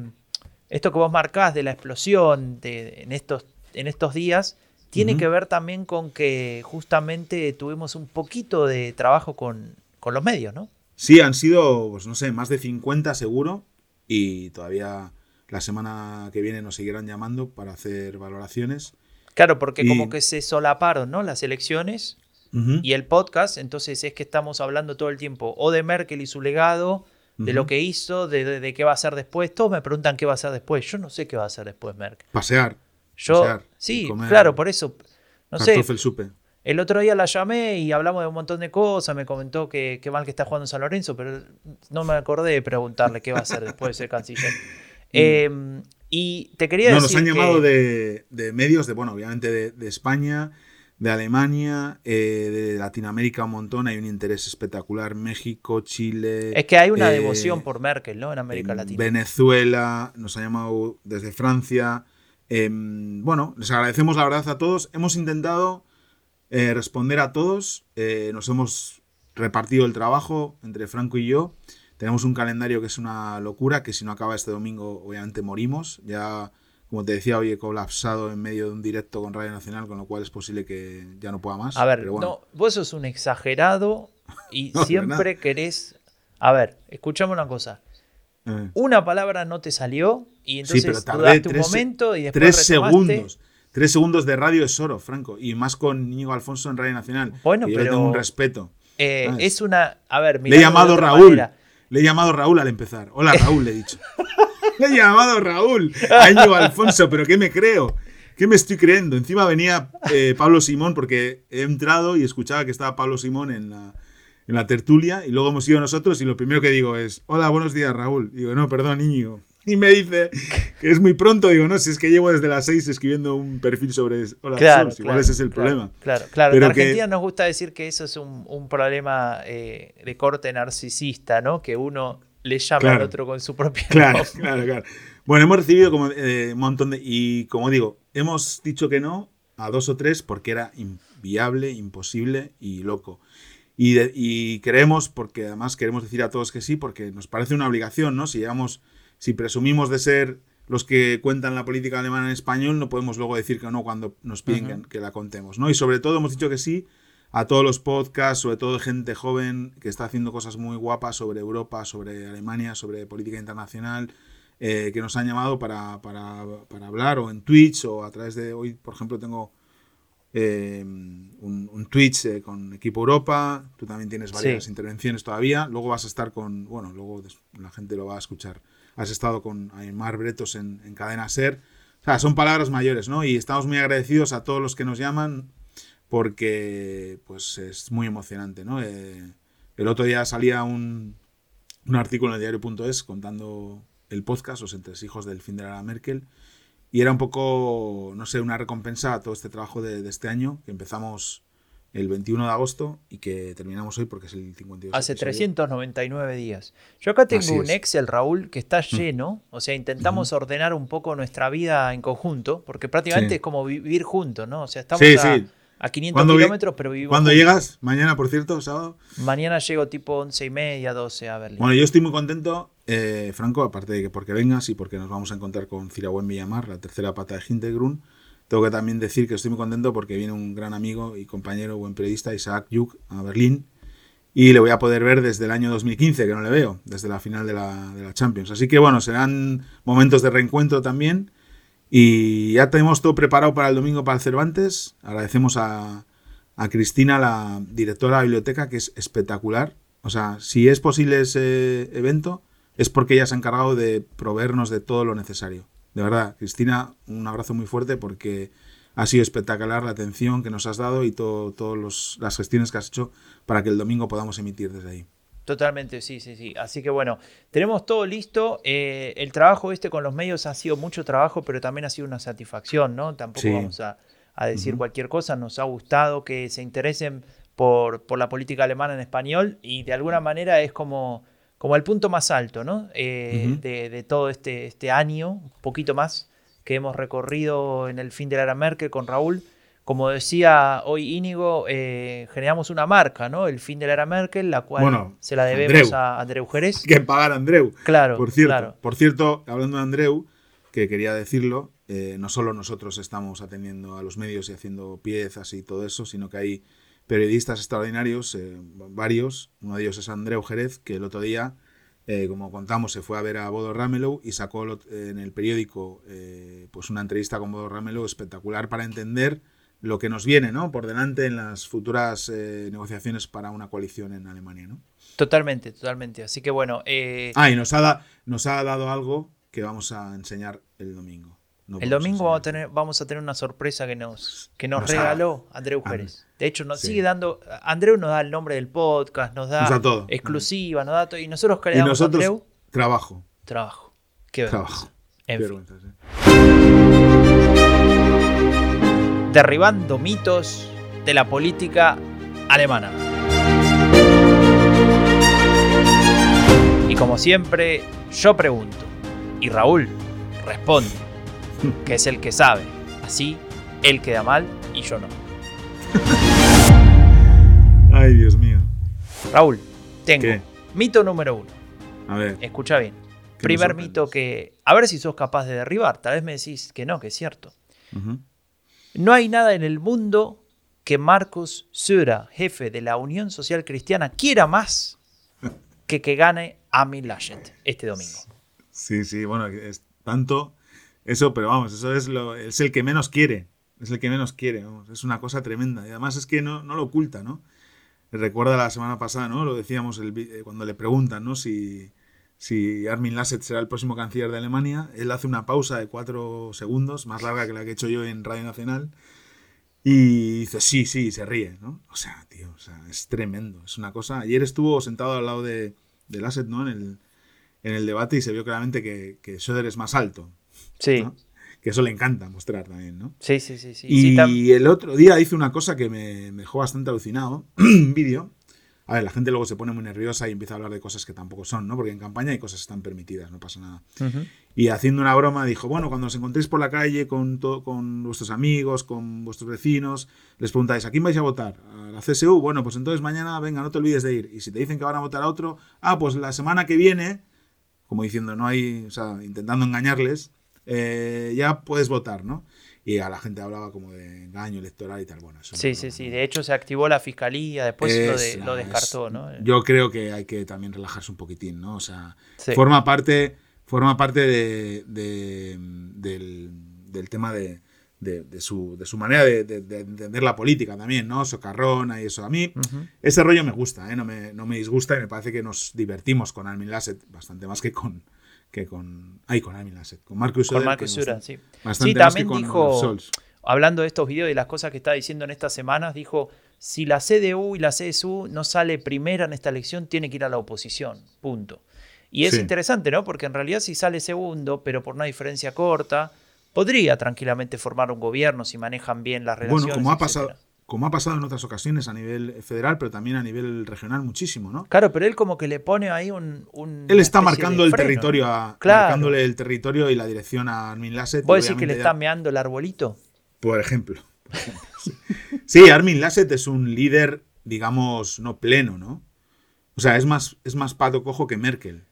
esto que vos marcás de la explosión de, en, estos, en estos días tiene que ver también con que justamente tuvimos un poquito de trabajo con, con los medios, ¿no? Sí, han sido, pues no sé, más de 50 seguro y todavía la semana que viene nos seguirán llamando para hacer valoraciones. Claro, porque como que se solaparon, ¿no? Las elecciones y el podcast, entonces es que estamos hablando todo el tiempo o de Merkel y su legado, de lo que hizo, de, qué va a hacer después. Todos me preguntan qué va a hacer después. Yo no sé qué va a hacer después Merkel. Pasear. Yo, sí, claro, por eso. No sé. Supe. El otro día la llamé y hablamos de un montón de cosas, me comentó que, qué mal que está jugando San Lorenzo, pero no me acordé de preguntarle qué va a hacer después de ser canciller. Em, y te quería decir. nos han llamado de, medios, de bueno, obviamente de, España, de Alemania, eh, de Latinoamérica un montón, hay un interés espectacular. México, Chile. Es que hay una eh, devoción por Merkel, ¿no? En América Latina. Venezuela, nos han llamado desde Francia. Em, bueno, les agradecemos la verdad a todos. Hemos intentado eh, responder a todos. Eh, nos hemos repartido el trabajo entre Franco y yo. Tenemos un calendario que es una locura, que si no acaba este domingo obviamente morimos. Ya, como te decía, hoy he colapsado en medio de un directo con Radio Nacional, con lo cual es posible que ya no pueda más. A ver, no, vos sos un exagerado y No, siempre querés... A ver, escuchame una cosa. Eh. Una palabra no te salió y entonces pero tardé dudaste un momento y después Tres retomaste. segundos. Tres segundos de radio es oro, Franco. Y más con Íñigo Alfonso en Radio Nacional. Bueno, que yo pero- tengo un respeto. Eh, es una... A ver, Le he llamado Raúl. manera. Le he llamado Raúl al empezar. Hola Raúl, le he dicho. le he llamado Raúl a Íñigo Alfonso, pero ¿qué me creo? ¿Qué me estoy creyendo? Encima venía eh, Pablo Simón porque he entrado y escuchaba que estaba Pablo Simón en la, en la tertulia y luego hemos ido nosotros y lo primero que digo es, hola, buenos días Raúl. Digo, no, perdón, Íñigo. Y me dice que es muy pronto. Digo, no, si es que llevo desde las seis escribiendo un perfil sobre Hola Claro. Igual claro, ese es el claro, problema. Claro, claro. Pero en que- Argentina nos gusta decir que eso es un, un problema eh, de corte narcisista, ¿no? Que uno le llama al otro con su propia Claro, voz. claro, claro. Bueno, hemos recibido como eh, un montón de. Y como digo, hemos dicho que no a dos o tres porque era inviable, imposible y loco. Y, de- y queremos, porque además queremos decir a todos que sí, porque nos parece una obligación, ¿no? Si llegamos, si presumimos de ser los que cuentan la política alemana en español, no podemos luego decir que no cuando nos piden que- la contemos, ¿no? Y sobre todo hemos dicho que sí a todos los podcasts, sobre todo gente joven que está haciendo cosas muy guapas sobre Europa, sobre Alemania, sobre política internacional, eh, que nos han llamado para, para- para hablar o en Twitch o a través de hoy, por ejemplo, tengo eh, un, un Twitch eh, con Equipo Europa, tú también tienes varias Sí. intervenciones todavía, luego vas a estar con, bueno, luego la gente lo va a escuchar, has estado con Aymar Bretos en, en Cadena Ser, o sea, son palabras mayores, ¿no? Y estamos muy agradecidos a todos los que nos llaman porque, pues, es muy emocionante, ¿no? Eh, el otro día salía un, un artículo en el diario.es contando el podcast, Los entresijos del fin de la Merkel, y era un poco, no sé, una recompensa a todo este trabajo de este año, que empezamos el 21 de agosto y que terminamos hoy porque es el 52. Hace episodio. 399 días. Yo acá tengo Así un es. Excel, Raúl, que está lleno. O sea, intentamos ordenar un poco nuestra vida en conjunto, porque prácticamente Sí. es como vivir juntos, ¿no? O sea, estamos Sí, a, sí. a 500 ¿Cuándo vi- kilómetros, pero vivimos ¿Cuándo juntos. llegas? Mañana, por cierto, sábado. Mañana llego tipo 11 y media, 12 a Berlín. Bueno, yo estoy muy contento, eh, Franco, aparte de que porque vengas y porque nos vamos a encontrar con Cirawen Villamar, la tercera pata de Hintergrund. Tengo que también decir que estoy muy contento porque viene un gran amigo y compañero, buen periodista, Isaac Yuk, a Berlín. Y le voy a poder ver desde el año 2015, que no le veo, desde la final de la, de la Champions. Así que bueno, serán momentos de reencuentro también. Y ya tenemos todo preparado para el domingo para el Cervantes. Agradecemos a, a Cristina, la directora de la biblioteca, que es espectacular. O sea, si es posible ese evento, es porque ella se ha encargado de proveernos de todo lo necesario. De verdad, Cristina, un abrazo muy fuerte porque ha sido espectacular la atención que nos has dado y todas las gestiones que has hecho para que el domingo podamos emitir desde ahí. Totalmente, sí, sí, sí. Así que bueno, tenemos todo listo. Eh, el trabajo este con los medios ha sido mucho trabajo, pero también ha sido una satisfacción, ¿no? Tampoco Sí. vamos a, a decir cualquier cosa. Nos ha gustado que se interesen por, por la política alemana en español y de alguna manera es como, como el punto más alto, ¿no? Eh, de, de todo este, este año, un poquito más, que hemos recorrido en el fin de la era Merkel con Raúl. Como decía hoy Íñigo, eh, generamos una marca, ¿no? El fin de la era Merkel, la cual Bueno, se la debemos Andreu. a Andreu Jerez. Hay que pagar a Andreu. Claro, Por cierto, claro. por cierto, hablando de Andreu, que quería decirlo, eh, no solo nosotros estamos atendiendo a los medios y haciendo piezas y todo eso, sino que hay periodistas extraordinarios, eh, varios. Uno de ellos es Andreu Jerez, que el otro día, eh, como contamos, se fue a ver a Bodo Ramelow y sacó en el periódico eh, pues una entrevista con Bodo Ramelow espectacular para entender lo que nos viene ¿no? por delante en las futuras negociaciones para una coalición en Alemania. ¿no? Totalmente, totalmente. Así que bueno, Ah, y nos ha, da- nos ha dado algo que vamos a enseñar el domingo. No el domingo vamos a, tener, vamos a tener una sorpresa que nos, que nos, Nos ha- regaló Andreu Jerez. De hecho, nos sí. sigue dando. Andreu nos da el nombre del podcast, nos da, Nos da todo. exclusiva, nos da todo. Y nosotros Y creamos nosotros, Andreu, trabajo. trabajo. Qué. Trabajo. En Qué fin. derribando mitos de la política alemana. Y como siempre, yo pregunto y Raúl responde, que es el que sabe. Así, él queda mal y yo no. Raúl, tengo ¿Qué? mito número uno. A ver. Escucha bien. Primer mito que, a ver si sos capaz de derribar. Tal vez me decís que no, que es cierto. No hay nada en el mundo que Marcus Söder, jefe de la Unión Social Cristiana, quiera más que que gane Armin Laschet este domingo. Sí, sí, bueno, es tanto eso, pero vamos, eso es, lo, es el que menos quiere. Es el que menos quiere, vamos, es una cosa tremenda. Y además es que no, no lo oculta, ¿no? Recuerda la semana pasada, ¿no? Lo decíamos el, eh, cuando le preguntan, ¿no? Si, si Armin Laschet será el próximo canciller de Alemania. Él hace una pausa de cuatro segundos, más larga que la que he hecho yo en Radio Nacional. Y dice, sí, sí, y se ríe, ¿no? O sea, tío, o sea, es tremendo. Es una cosa. Ayer estuvo sentado al lado de, de Laschet, ¿no? En el, en el debate y se vio claramente que, que es más alto. Sí. ¿no? Que eso le encanta mostrar también, ¿no? Sí, sí, sí. sí. Y Sí, el otro día hizo una cosa que me, me dejó bastante alucinado. Un vídeo. A ver, la gente luego se pone muy nerviosa y empieza a hablar de cosas que tampoco son, ¿no? Porque en campaña hay cosas que están permitidas, no pasa nada. Y haciendo una broma dijo, bueno, cuando os encontréis por la calle con, to- con vuestros amigos, con vuestros vecinos, les preguntáis, ¿a quién vais a votar? ¿A la CSU? Bueno, pues entonces mañana, venga, no te olvides de ir. Y si te dicen que van a votar a otro, ah, pues la semana que viene, como diciendo, no hay, o sea, intentando engañarles, eh, ya puedes votar, ¿no? Y a la gente hablaba como de engaño electoral y tal. Bueno, eso Sí, no- sí, sí. De hecho, se activó la fiscalía, después lo, de- lo es- descartó, ¿no? Yo creo que hay que también relajarse un poquitín, ¿no? O sea, Sí. forma parte, forma parte de, de- del, del tema de, de- de su, de su manera de, de- de entender la política también, ¿no? Socarrona y eso. A mí Ujú. ese rollo me gusta, ¿eh? no, me, no me disgusta y me parece que nos divertimos con Armin Lasset bastante más que con que con ay con Armin Lasset, con Marcus Con Marcus bastante- sí. bastante Sí, más también que con dijo- hablando de estos videos y las cosas que está diciendo en estas semanas, dijo, si la CDU y la CSU no sale primera en esta elección, tiene que ir a la oposición, punto. Y es Sí. interesante, ¿no? Porque en realidad si sale segundo, pero por una diferencia corta, podría tranquilamente formar un gobierno si manejan bien las relaciones. Bueno, como ha pasado. Como ha pasado en otras ocasiones a nivel federal, pero también a nivel regional muchísimo, ¿no? Claro, pero él como que le pone ahí un... un- Él está marcando el freno, territorio a, Claro. marcándole el territorio y la dirección a Armin Lasset. ¿Vos decís que le está meando el arbolito? Por ejemplo. por ejemplo, sí. Sí, Armin Lasset es un líder, digamos, no pleno, ¿no? O sea, es más, es más pato cojo que Merkel.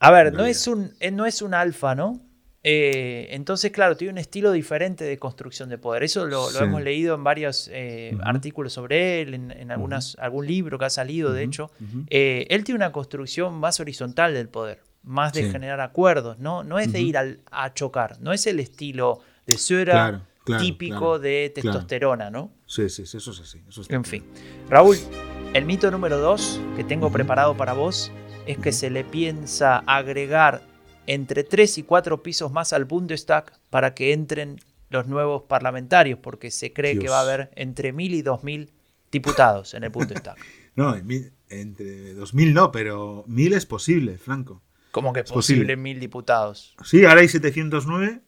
A ver, no es un, eh, no es un alfa, ¿no? Eh, entonces, claro, tiene un estilo diferente de construcción de poder. Eso lo, lo Sí. hemos leído en varios eh, artículos sobre él, en, en algunas, algún libro que ha salido, de hecho. Eh, él tiene una construcción más horizontal del poder, más de Sí. generar acuerdos, ¿no? No es de ir al- a chocar, no es el estilo de Söder Claro, claro, típico claro, de testosterona, ¿no? Sí, sí, sí, eso es así. Eso En fin. Raúl, el mito número dos que tengo preparado para vos es que se le piensa agregar entre tres y cuatro pisos más al Bundestag para que entren los nuevos parlamentarios, porque se cree que va a haber entre mil y dos mil diputados en el Bundestag. No, en mil- entre 2000 no, pero 1000 es posible, Franco. Como que es Es posible. posible mil diputados. Sí, ahora hay 709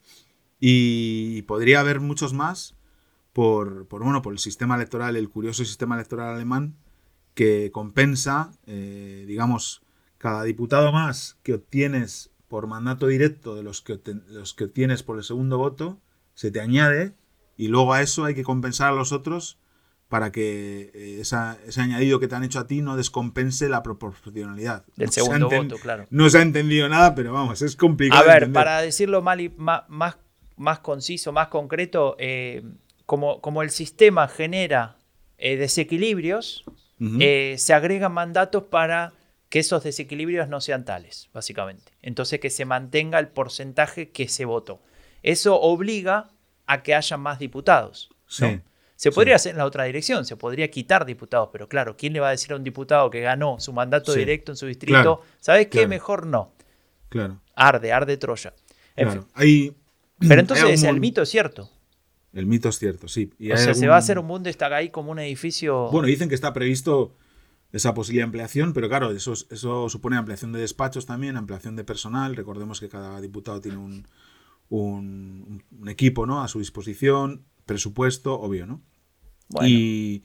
y podría haber muchos más por, por, bueno, por el sistema electoral, el curioso sistema electoral alemán que compensa, eh, digamos, cada diputado más que obtienes por mandato directo de los que, los que obtienes por el segundo voto, se te añade y luego a eso hay que compensar a los otros para que eh, esa- ese añadido que te han hecho a ti no descompense la proporcionalidad. Del No segundo voto, claro. No se ha entendido nada, pero vamos, es complicado. A ver, entender. para decirlo mal y- ma- más, más conciso, más concreto, eh, como, como el sistema genera eh, desequilibrios, eh, se agregan mandatos para que esos desequilibrios no sean tales, básicamente. Entonces que se mantenga el porcentaje que se votó. Eso obliga a que haya más diputados. ¿no? Sí. Se sí. podría hacer en la otra dirección, se podría quitar diputados, pero claro, ¿quién le va a decir a un diputado que ganó su mandato Sí. directo en su distrito? Claro, ¿Sabes qué? claro. Mejor no. Claro. Arde, arde Troya. En claro. fin. Hay, Pero hay entonces el mito es cierto. El mito es cierto, sí. Y o sea, se va a hacer un Bundestag ahí como un edificio. Bueno, dicen que está previsto esa posible ampliación, pero claro, eso, eso supone ampliación de despachos también, ampliación de personal. Recordemos que cada diputado tiene un, un, un equipo ¿no? a su disposición, presupuesto, obvio, ¿no? Bueno, Y,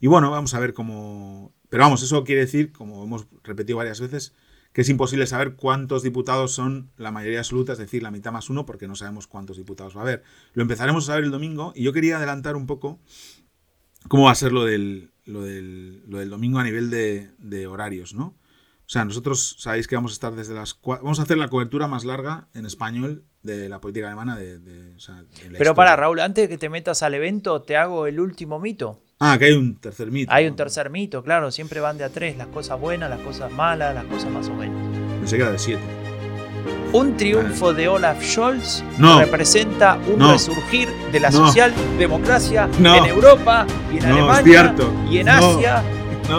y bueno, vamos a ver cómo... Pero vamos, eso quiere decir, como hemos repetido varias veces, que es imposible saber cuántos diputados son la mayoría absoluta, es decir, la mitad más uno, porque no sabemos cuántos diputados va a haber. Lo empezaremos a saber el domingo y yo quería adelantar un poco cómo va a ser lo del, lo del, lo del domingo a nivel de, de horarios, ¿no? O sea, nosotros sabéis que vamos a estar desde las... Vamos a hacer la cobertura más larga en español de la política alemana de... de- o sea, de la pero para Raúl, antes de que te metas al evento, te hago el último mito. Ah, que hay un tercer mito. Hay un tercer mito, claro, siempre van de a tres, las cosas buenas, las cosas malas, las cosas más o menos. Pensé que era de siete. Un triunfo de Olaf Scholz No. representa un No. resurgir de la No. socialdemocracia en Europa y en Alemania y en. Asia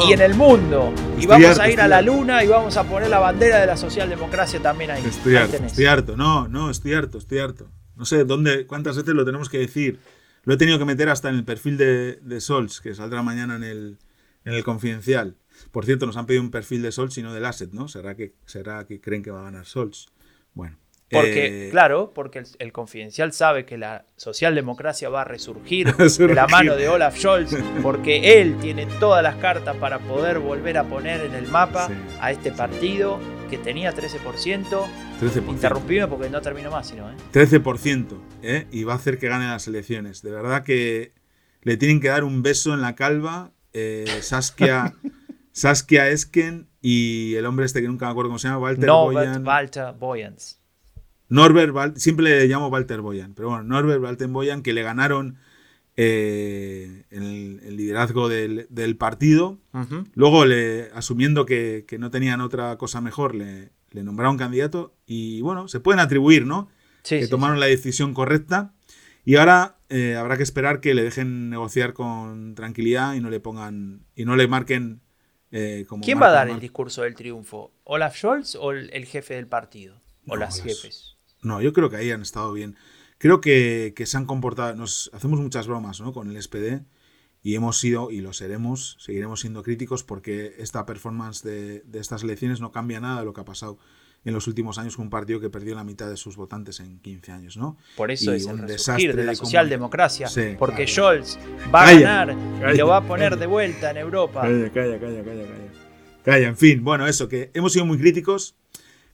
y en el mundo. Y vamos harto, a ir a la luna y vamos a poner la bandera de la socialdemocracia también ahí. Estoy Ahí harto, estoy harto. No, no, estoy harto, estoy harto. No sé dónde, cuántas veces lo tenemos que decir. Lo he tenido que meter hasta en el perfil de, de Sols, que saldrá mañana en el, en el confidencial. Por cierto, nos han pedido un perfil de Sols y no del Asset, ¿no? ¿Será que, será que creen que va a ganar Sols? Bueno. Porque, eh, claro, porque el, el confidencial sabe que la socialdemocracia va a resurgir, Resurgir. de la mano de Olaf Scholz, porque él tiene todas las cartas para poder volver a poner en el mapa Sí. a este partido que tenía 13%. 13%. Interrumpime porque no termino más, sino, ¿eh? 13%, ¿eh? Y va a hacer que gane las elecciones. De verdad que le tienen que dar un beso en la calva eh, Saskia, Saskia Esken y el hombre este que nunca me acuerdo cómo se llama, Walter Norbert Boyan. Walter Boyans. Norbert, Val- siempre le llamo Walter Boyan, pero bueno, Norbert Walter Boyan que le ganaron eh, el, el liderazgo del, del partido. Luego, le, asumiendo que, que no tenían otra cosa mejor, le, le nombraron candidato y bueno, se pueden atribuir, ¿no? Sí, que sí, tomaron la decisión correcta. Y ahora eh, habrá que esperar que le dejen negociar con tranquilidad y no le pongan y no le marquen eh, como. ¿Quién va a dar el discurso del triunfo? ¿Olaf Scholz o el, el jefe del partido? O No, las las- jefes. No, yo creo que ahí han estado bien. Creo que, que se han comportado. Nos hacemos muchas bromas ¿no? con el SPD y hemos sido, y lo seremos, seguiremos siendo críticos porque esta performance de, de estas elecciones no cambia nada de lo que ha pasado en los últimos años con un partido que perdió la mitad de sus votantes en 15 años, ¿no? Por eso Y es el un resurgir desastre de la de socialdemocracia. Sí, porque claro. Scholz va a Calla, ganar y calla, lo va a poner calla. de vuelta en Europa. Calla, calla, calla, calla, calla. Calla, en fin, bueno, eso, que hemos sido muy críticos,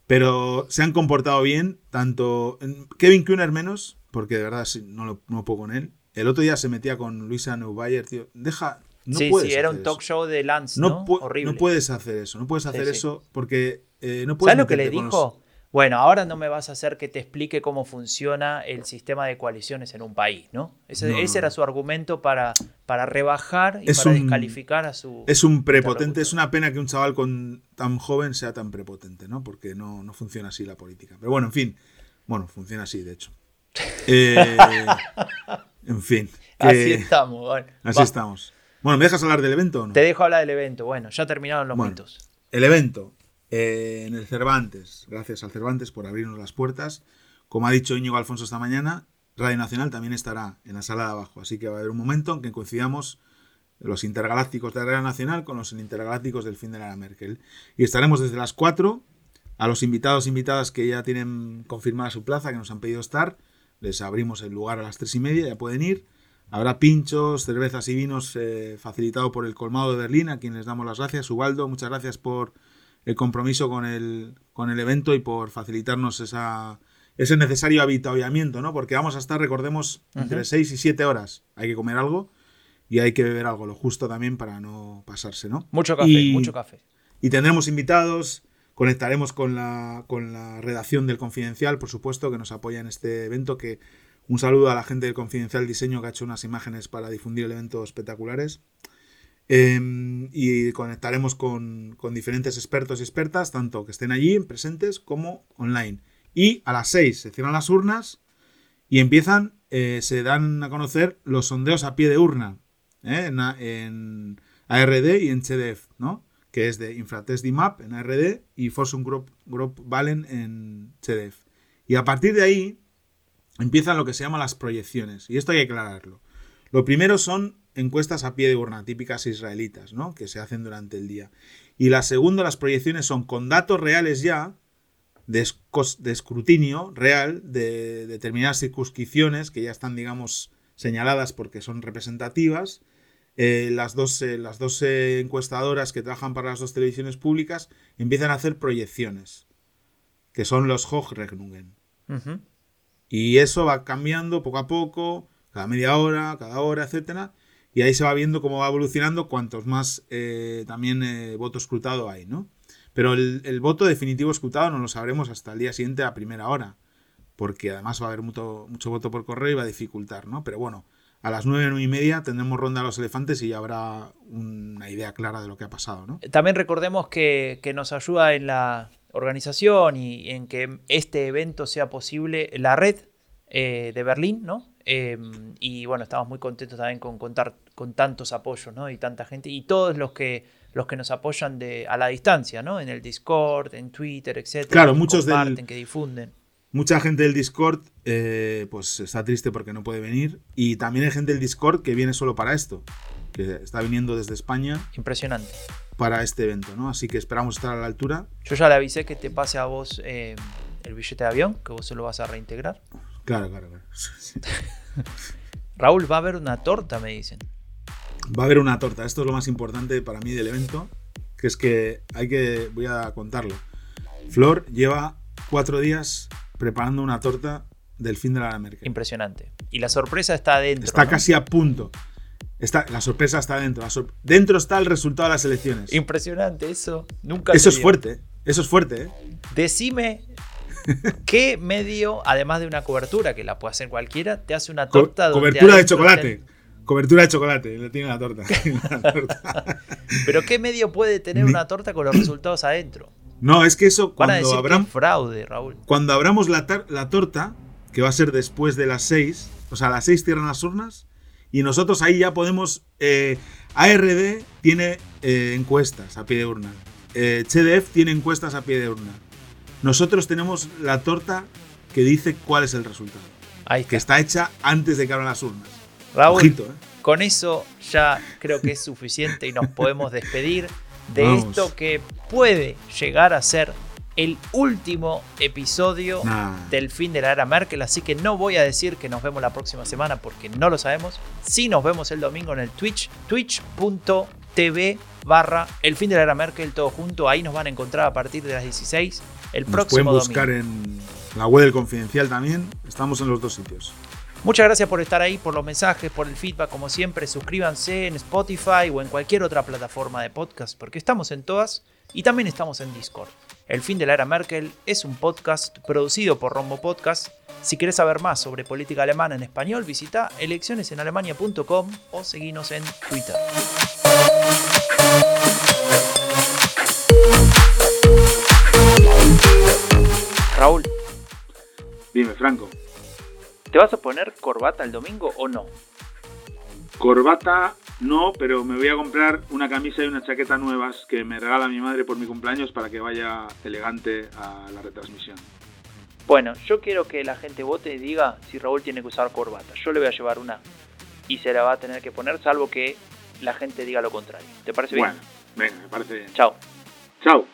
pero se han comportado bien, tanto Kevin Kuhner menos, porque de verdad no lo no puedo con él. El otro día se metía con Luisa Neubayer, tío. Deja, no sí, puedes sí, era un talk eso. show de Lance, No, ¿no? Horrible. no puedes hacer eso, no puedes hacer sí. eso porque eh, no ¿Sabes lo que le los- dijo? Bueno, ahora no me vas a hacer que te explique cómo funciona el sistema de coaliciones en un país, ¿no? Ese, No, ese no. era su argumento para, para rebajar y Es para un- descalificar a su. Es un prepotente, es una pena que un chaval con tan joven sea tan prepotente, ¿no? Porque no, no funciona así la política. Pero bueno, en fin. Bueno, funciona así, de hecho. Eh, en fin. que- Así estamos. bueno. así Va, estamos. Bueno, ¿me dejas hablar del evento o no? Te dejo hablar del evento. Bueno, ya terminaron los Bueno. mitos. El evento eh, en el Cervantes. Gracias al Cervantes por abrirnos las puertas. Como ha dicho Íñigo Alfonso esta mañana, Radio Nacional también estará en la sala de abajo. Así que va a haber un momento en que coincidamos los intergalácticos de Radio Nacional con los intergalácticos del fin de la Merkel. Y estaremos desde las 4 a los invitados e invitadas que ya tienen confirmada su plaza, que nos han pedido estar. Les abrimos el lugar a las 3 y media, ya pueden ir. Habrá pinchos, cervezas y vinos eh, facilitado por el Colmado de Berlín, a quien les damos las gracias. Ubaldo, muchas gracias por el compromiso con el, con el evento y por facilitarnos esa, ese necesario habituallamiento, ¿no? Porque vamos a estar, recordemos, entre Ujú. 6 y 7 horas. Hay que comer algo y hay que beber algo, lo justo también para no pasarse, ¿no? Mucho café, Y- mucho café. y tendremos invitados, conectaremos con la, con la redacción del Confidencial, por supuesto, que nos apoya en este evento. Que un saludo a la gente del Confidencial Diseño que ha hecho unas imágenes para difundir el evento espectaculares. Eh, y conectaremos con, con diferentes expertos y expertas, tanto que estén allí presentes como online. Y a las 6 se cierran las urnas y empiezan, eh, se dan a conocer los sondeos a pie de urna ¿eh? en, en ARD y en CDF, ¿no? que es de Infratest DIMAP en ARD y Forsum Group, Group Valen en CDF. Y a partir de ahí empiezan lo que se llaman las proyecciones. Y esto hay que aclararlo. Lo primero son encuestas a pie de urna, típicas israelitas, ¿no? que se hacen durante el día. Y la segunda, las proyecciones son con datos reales ya, de, escrutinio real, de determinadas circunscripciones que ya están, digamos, señaladas porque son representativas. Eh, las dos, eh, las dos eh, encuestadoras que trabajan para las dos televisiones públicas empiezan a hacer proyecciones, que son los Hochrechnungen. Y eso va cambiando poco a poco, cada media hora, cada hora, etcétera. Y ahí se va viendo cómo va evolucionando cuantos más eh, también eh, voto escrutado hay, ¿no? Pero el, voto definitivo escrutado no lo sabremos hasta el día siguiente a primera hora, porque además va a haber mucho, mucho voto por correo y va a dificultar, ¿no? Pero bueno, a las nueve, nueve y media tendremos ronda de los elefantes y ya habrá una idea clara de lo que ha pasado, ¿no? También recordemos que, que nos ayuda en la organización y en que este evento sea posible la red eh, de Berlín, ¿no? Eh, y bueno, estamos muy contentos también con contar con tantos apoyos, ¿no? Y tanta gente y todos los que los que nos apoyan de, a la distancia, ¿no? En el Discord, en Twitter, etcétera. Claro, que muchos del- comparten, que difunden. Mucha gente del Discord eh, pues está triste porque no puede venir. Y también hay gente del Discord que viene solo para esto. Que está viniendo desde España Impresionante. para este evento, ¿no? Así que esperamos estar a la altura. Yo ya le avisé que te pase a vos eh, el billete de avión, que vos se lo vas a reintegrar. Claro, claro, claro. Sí. Raúl, va a haber una torta, me dicen. Va a haber una torta. Esto es lo más importante para mí del evento. Que es que hay que. Voy a contarlo. Flor lleva cuatro días preparando una torta del fin de la Merkel. Impresionante. Y la sorpresa está adentro. Está ¿no? casi a punto. Está, la sorpresa está dentro. Sor- dentro está el resultado de las elecciones. Impresionante, eso. Nunca Eso es vio. fuerte. Eso es fuerte, ¿eh? Decime qué medio, además de una cobertura que la puede hacer cualquiera, te hace una Co- torta donde cobertura de chocolate. Cobertura de chocolate. Le tiene la torta. La torta. Pero qué medio puede tener una torta con los resultados adentro. No, es que eso Van a cuando decir abram- que es fraude, Raúl. cuando abramos la, la torta, que va a ser después de las 6, o sea, a las 6 cierran las urnas, y nosotros ahí ya podemos. eh, ARD tiene eh, encuestas a pie de urna. Eh, CDF tiene encuestas a pie de urna. Nosotros tenemos la torta que dice cuál es el resultado. Ahí Que está hecha antes de que abran las urnas. Raúl, Ojito, ¿eh? con eso ya creo que es suficiente y nos podemos despedir de Vamos. esto que puede llegar a ser el último episodio Nah. del fin de la era Merkel, así que no voy a decir que nos vemos la próxima semana porque no lo sabemos. Sí nos vemos el domingo en el Twitch, twitch.tv barra el fin de la era Merkel, todo junto. Ahí nos van a encontrar a partir de las 16 el Nos próximo pueden buscar domingo. en la web del Confidencial también. Estamos en los dos sitios. Muchas gracias por estar ahí, por los mensajes, por el feedback, como siempre. Suscríbanse en Spotify o en cualquier otra plataforma de podcast, porque estamos en todas y también estamos en Discord. El fin de la era Merkel es un podcast producido por Rombo Podcast. Si quieres saber más sobre política alemana en español, visita eleccionesenalemania.com o seguinos en Twitter. Raúl, Dime, Franco. ¿Te vas a poner corbata el domingo o no? Corbata no, pero me voy a comprar una camisa y una chaqueta nuevas que me regala mi madre por mi cumpleaños para que vaya elegante a la retransmisión. Bueno, yo quiero que la gente vote y diga si Raúl tiene que usar corbata. Yo le voy a llevar una y se la va a tener que poner, salvo que la gente diga lo contrario. ¿Te parece bien? Bueno, venga, me parece bien. Chao. Chao.